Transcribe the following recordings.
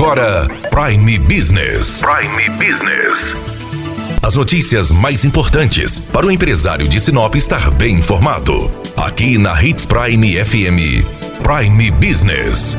agora Prime Business. Prime Business. As notícias mais importantes para o empresário de Sinop estar bem informado. Aqui na Hits Prime FM. Prime Business.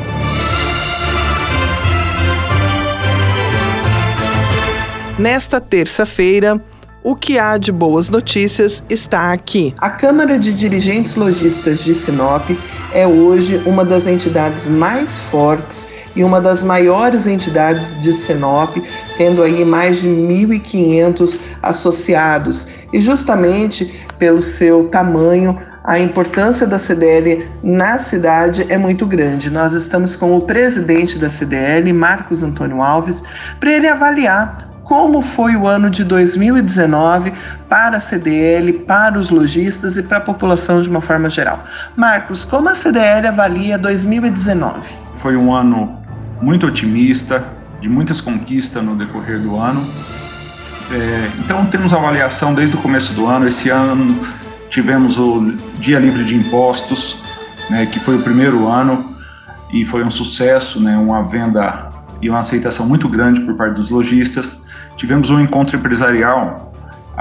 Nesta terça-feira, o que há de boas notícias está aqui. A Câmara de Dirigentes Logistas de Sinop é hoje uma das entidades mais fortes e uma das maiores entidades de Sinop, tendo aí mais de 1.500 associados. E justamente pelo seu tamanho, a importância da CDL na cidade é muito grande. Nós estamos com o presidente da CDL, Marcos Antônio Alves, para ele avaliar como foi o ano de 2019 para a CDL, para os lojistas e para a população de uma forma geral. Marcos, como a CDL avalia 2019? Foi um ano muito otimista, de muitas conquistas no decorrer do ano. É, então temos avaliação desde o começo do ano. Esse ano tivemos o Dia Livre de Impostos, né, que foi o primeiro ano e foi um sucesso, né, uma venda e uma aceitação muito grande por parte dos lojistas. Tivemos um encontro empresarial,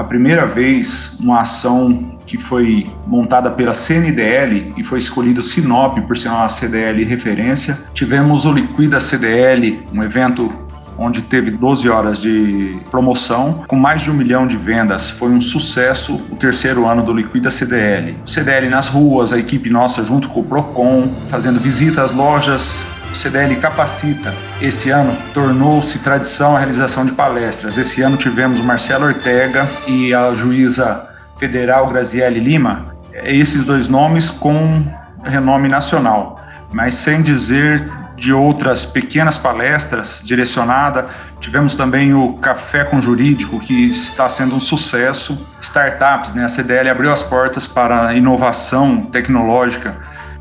a primeira vez uma ação que foi montada pela CNDL e foi escolhido Sinop por ser uma CDL referência. Tivemos o Liquida CDL, um evento onde teve 12 horas de promoção, com mais de um milhão de vendas. Foi um sucesso o terceiro ano do Liquida CDL. CDL nas ruas, a equipe nossa junto com o Procon, fazendo visita às lojas, o CDL capacita. Esse ano tornou-se tradição a realização de palestras. Esse ano tivemos o Marcelo Ortega e a juíza federal Graziele Lima. Esses dois nomes com renome nacional, mas sem dizer de outras pequenas palestras direcionadas. Tivemos também o Café com Jurídico, que está sendo um sucesso. Startups, né? a CDL abriu as portas para inovação tecnológica.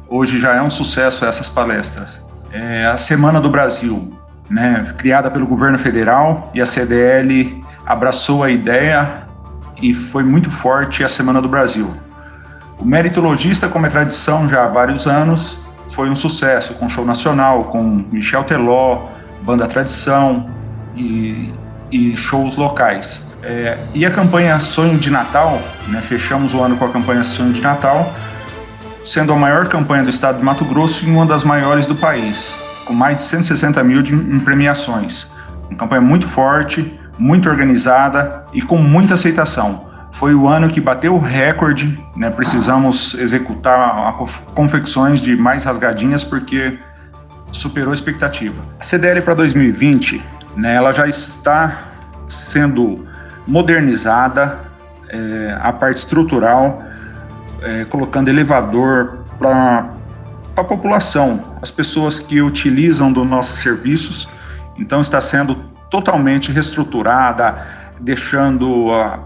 Hoje já é um sucesso essas palestras é, a Semana do Brasil, né, criada pelo governo federal e a CDL abraçou a ideia e foi muito forte a Semana do Brasil. O Mérito Logista, como é tradição já há vários anos, foi um sucesso com show nacional, com Michel Teló, Banda Tradição e, e shows locais. É, e a campanha Sonho de Natal, né, fechamos o ano com a campanha Sonho de Natal, sendo a maior campanha do estado de Mato Grosso e uma das maiores do país, com mais de 160 mil de, em premiações. Uma campanha muito forte, muito organizada e com muita aceitação. Foi o ano que bateu o recorde, né? precisamos executar confecções de mais rasgadinhas porque superou a expectativa. A CDL para 2020, né, ela já está sendo modernizada, é, a parte estrutural, é, colocando elevador para a população, as pessoas que utilizam dos nossos serviços. Então está sendo totalmente reestruturada, deixando a,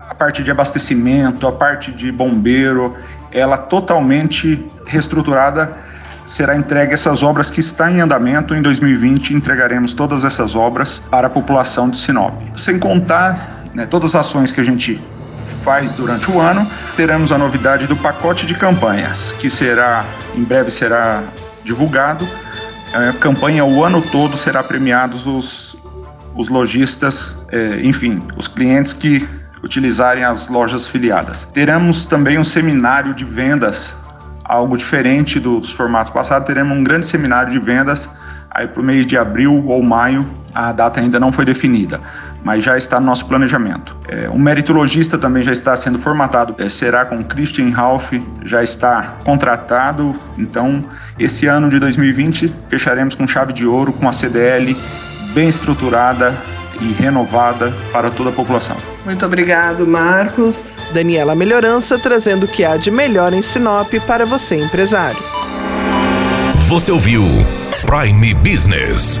a parte de abastecimento, a parte de bombeiro, ela totalmente reestruturada. Será entregue essas obras que estão em andamento. Em 2020 entregaremos todas essas obras para a população de Sinop. Sem contar né, todas as ações que a gente faz durante o ano, teremos a novidade do pacote de campanhas, que será, em breve será divulgado. A campanha o ano todo será premiados os, os lojistas, é, enfim, os clientes que utilizarem as lojas filiadas. Teremos também um seminário de vendas, algo diferente dos formatos passados. Teremos um grande seminário de vendas aí para o mês de abril ou maio. A data ainda não foi definida mas já está no nosso planejamento. É, um meritologista também já está sendo formatado, é, será com Christian Ralph, já está contratado. Então, esse ano de 2020 fecharemos com chave de ouro, com a CDL bem estruturada e renovada para toda a população. Muito obrigado, Marcos. Daniela Melhorança trazendo o que há de melhor em Sinop para você, empresário. Você ouviu Prime Business